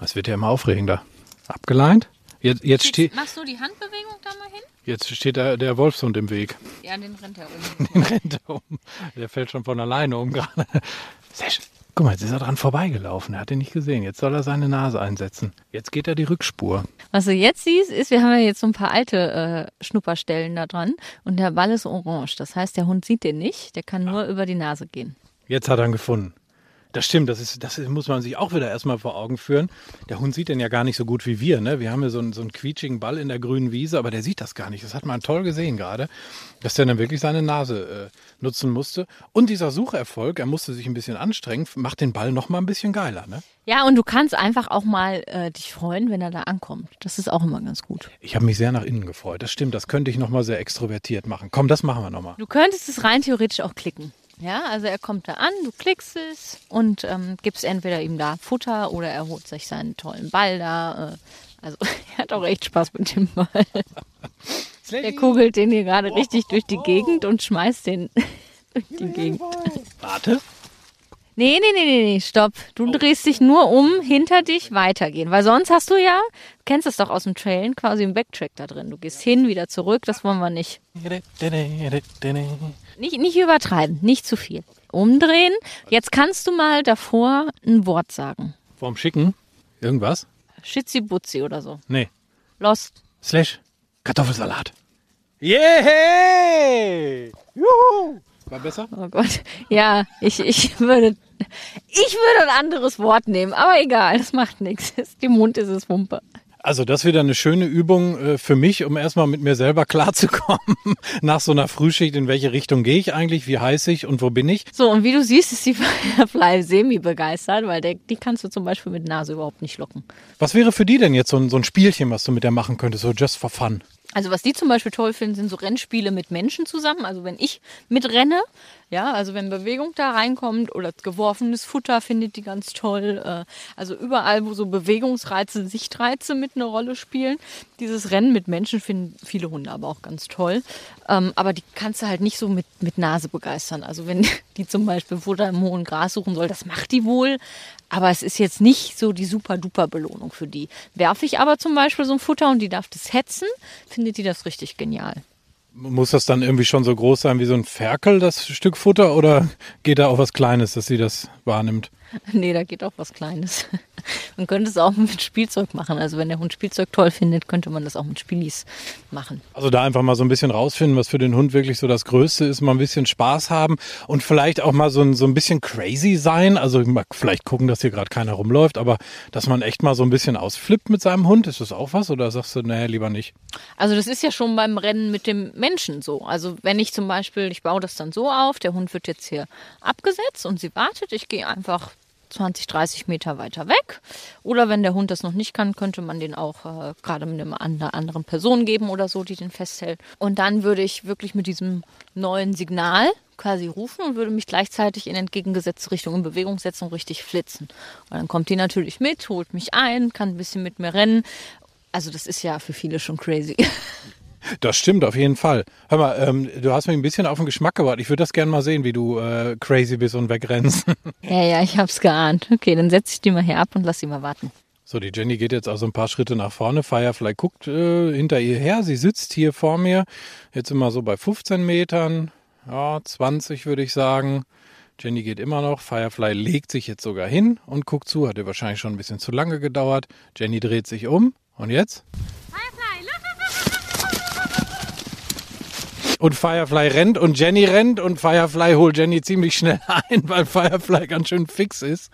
das wird ja immer aufregender. Abgeleint. Jetzt, jetzt, steht, Machst du die Handbewegung da mal hin? jetzt steht der, der Wolfshund im Weg. Ja, den rennt er um. [LAUGHS] Den rennt er um. Der fällt schon von alleine um gerade. Sehr schön. Guck mal, jetzt ist er dran vorbeigelaufen. Er hat ihn nicht gesehen. Jetzt soll er seine Nase einsetzen. Jetzt geht er die Rückspur. Was du jetzt siehst, ist, wir haben ja jetzt so ein paar alte äh, Schnupperstellen da dran und der Ball ist orange. Das heißt, der Hund sieht den nicht, der kann nur über die Nase gehen. Jetzt hat er ihn gefunden. Das stimmt, das, ist, das muss man sich auch wieder erstmal vor Augen führen. Der Hund sieht den ja gar nicht so gut wie wir. Ne? Wir haben ja so einen, so einen quietschigen Ball in der grünen Wiese, aber der sieht das gar nicht. Das hat man toll gesehen gerade, dass der dann wirklich seine Nase äh, nutzen musste. Und dieser Sucherfolg, er musste sich ein bisschen anstrengen, macht den Ball noch mal ein bisschen geiler. Ne? Ja, und du kannst einfach auch mal äh, dich freuen, wenn er da ankommt. Das ist auch immer ganz gut. Ich habe mich sehr nach innen gefreut. Das stimmt, das könnte ich noch mal sehr extrovertiert machen. Komm, das machen wir noch mal. Du könntest es rein theoretisch auch klicken. Ja, also er kommt da an, du klickst es und ähm, gibst entweder ihm da Futter oder er holt sich seinen tollen Ball da. Äh, also [LAUGHS] er hat auch echt Spaß mit dem Ball. Der kugelt den hier gerade richtig durch die Gegend und schmeißt den [LAUGHS] durch die Gegend. Warte. Nee, nee, nee, nee, nee, stopp. Du drehst dich nur um, hinter dich weitergehen. Weil sonst hast du ja, du kennst das doch aus dem Trailen, quasi einen Backtrack da drin. Du gehst hin, wieder zurück, das wollen wir nicht. Nicht, nicht übertreiben, nicht zu viel. Umdrehen. Jetzt kannst du mal davor ein Wort sagen. Vorm Schicken. Irgendwas? Schitzi-Butzi oder so. Nee. Lost. Slash Kartoffelsalat. Yeah! Juhu! War besser? Oh Gott. Ja, ich, ich würde. Ich würde ein anderes Wort nehmen, aber egal, das macht nichts. [LAUGHS] Im Mund ist es Wumpe. Also das ist wieder eine schöne Übung äh, für mich, um erstmal mit mir selber [LAUGHS] klarzukommen. Nach so einer Frühschicht, in welche Richtung gehe ich eigentlich, wie heiß ich und wo bin ich? So, und wie du siehst, ist die [LAUGHS] Firefly semi begeistert, weil der, die kannst du zum Beispiel mit Nase überhaupt nicht locken. Was wäre für die denn jetzt so ein, so ein Spielchen, was du mit der machen könntest, so just for fun? Also was die zum Beispiel toll finden, sind so Rennspiele mit Menschen zusammen. Also wenn ich mitrenne, ja, also wenn Bewegung da reinkommt oder geworfenes Futter findet die ganz toll. Äh, Also überall, wo so Bewegungsreize, Sichtreize mit eine Rolle spielen. Dieses Rennen mit Menschen finden viele Hunde aber auch ganz toll. Ähm, Aber die kannst du halt nicht so mit, mit Nase begeistern. Also wenn [LAUGHS] die zum Beispiel Futter im hohen Gras suchen soll, das macht die wohl. Aber es ist jetzt nicht so die super-duper Belohnung für die. Werfe ich aber zum Beispiel so ein Futter und die darf das hetzen, findet die das richtig genial. Muss das dann irgendwie schon so groß sein wie so ein Ferkel, das Stück Futter, oder geht da auch was Kleines, dass sie das wahrnimmt? [LAUGHS] Nee, da geht auch was Kleines. [LAUGHS] Man könnte es auch mit Spielzeug machen. Also wenn der Hund Spielzeug toll findet, könnte man das auch mit Spielis machen. Also da einfach mal so ein bisschen rausfinden, was für den Hund wirklich so das Größte ist, mal ein bisschen Spaß haben und vielleicht auch mal so ein, so ein bisschen crazy sein. Also vielleicht gucken, dass hier gerade keiner rumläuft, aber dass man echt mal so ein bisschen ausflippt mit seinem Hund, ist das auch was? Oder sagst du, nee, lieber nicht? Also das ist ja schon beim Rennen mit dem Menschen so. Also wenn ich zum Beispiel, ich baue das dann so auf, der Hund wird jetzt hier abgesetzt und sie wartet, ich gehe einfach 20, 30 Meter weiter weg. Oder wenn der Hund das noch nicht kann, könnte man den auch äh, gerade mit einer anderen Person geben oder so, die den festhält. Und dann würde ich wirklich mit diesem neuen Signal quasi rufen und würde mich gleichzeitig in entgegengesetzte Richtung in Bewegung setzen und richtig flitzen. Und dann kommt die natürlich mit, holt mich ein, kann ein bisschen mit mir rennen. Also das ist ja für viele schon crazy. [LAUGHS] Das stimmt auf jeden Fall. Hör mal, ähm, du hast mich ein bisschen auf den Geschmack gebracht. Ich würde das gerne mal sehen, wie du äh, crazy bist und wegrennst. [LAUGHS] Ja, ja, ich hab's geahnt. Okay, dann setze ich die mal hier ab und lass sie mal warten. So, die Jenny geht jetzt also ein paar Schritte nach vorne. Firefly guckt äh, hinter ihr her. Sie sitzt hier vor mir. Jetzt sind wir so bei 15 Metern. Ja, 20 würde ich sagen. Jenny geht immer noch. Firefly legt sich jetzt sogar hin und guckt zu. Hat ihr wahrscheinlich schon ein bisschen zu lange gedauert. Jenny dreht sich um. Und jetzt? Und Firefly rennt und Jenny rennt und Firefly holt Jenny ziemlich schnell [LAUGHS] ein, weil Firefly ganz schön fix ist.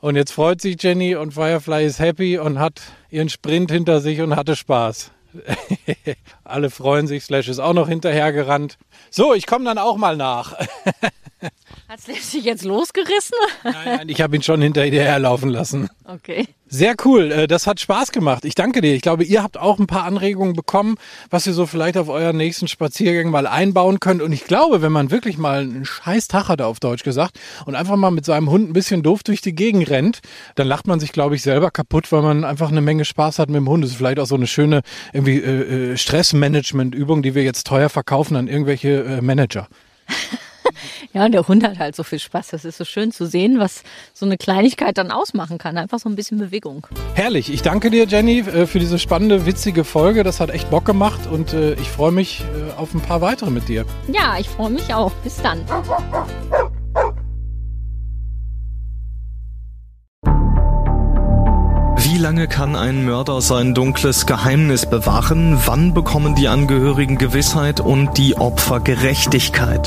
Und jetzt freut sich Jenny und Firefly ist happy und hat ihren Sprint hinter sich und hatte Spaß. [LAUGHS] Alle freuen sich, Slash ist auch noch hinterhergerannt. So, ich komme dann auch mal nach. [LAUGHS] Hat Slash sich jetzt losgerissen? Nein, nein, ich habe ihn schon hinter ihr herlaufen lassen. Okay. Sehr cool, äh, das hat Spaß gemacht. Ich danke dir. Ich glaube, ihr habt auch ein paar Anregungen bekommen, was ihr so vielleicht auf euren nächsten Spaziergang mal einbauen könnt. Und ich glaube, wenn man wirklich mal einen scheiß Tag hat, auf Deutsch gesagt, und einfach mal mit seinem Hund ein bisschen doof durch die Gegend rennt, dann lacht man sich, glaube ich, selber kaputt, weil man einfach eine Menge Spaß hat mit dem Hund. Das ist vielleicht auch so eine schöne irgendwie äh, äh, Stressmanagement-Übung, die wir jetzt teuer verkaufen an irgendwelche äh, Manager. [LAUGHS] [LAUGHS] Ja, und der Hund hat halt so viel Spaß. Das ist so schön zu sehen, was so eine Kleinigkeit dann ausmachen kann. Einfach so ein bisschen Bewegung. Herrlich. Ich danke dir, Jenny, äh, für diese spannende, witzige Folge. Das hat echt Bock gemacht und äh, ich freue mich äh, auf ein paar weitere mit dir. Ja, ich freue mich auch. Bis dann. Wie lange kann ein Mörder sein dunkles Geheimnis bewahren? Wann bekommen die Angehörigen Gewissheit und die Opfer Gerechtigkeit?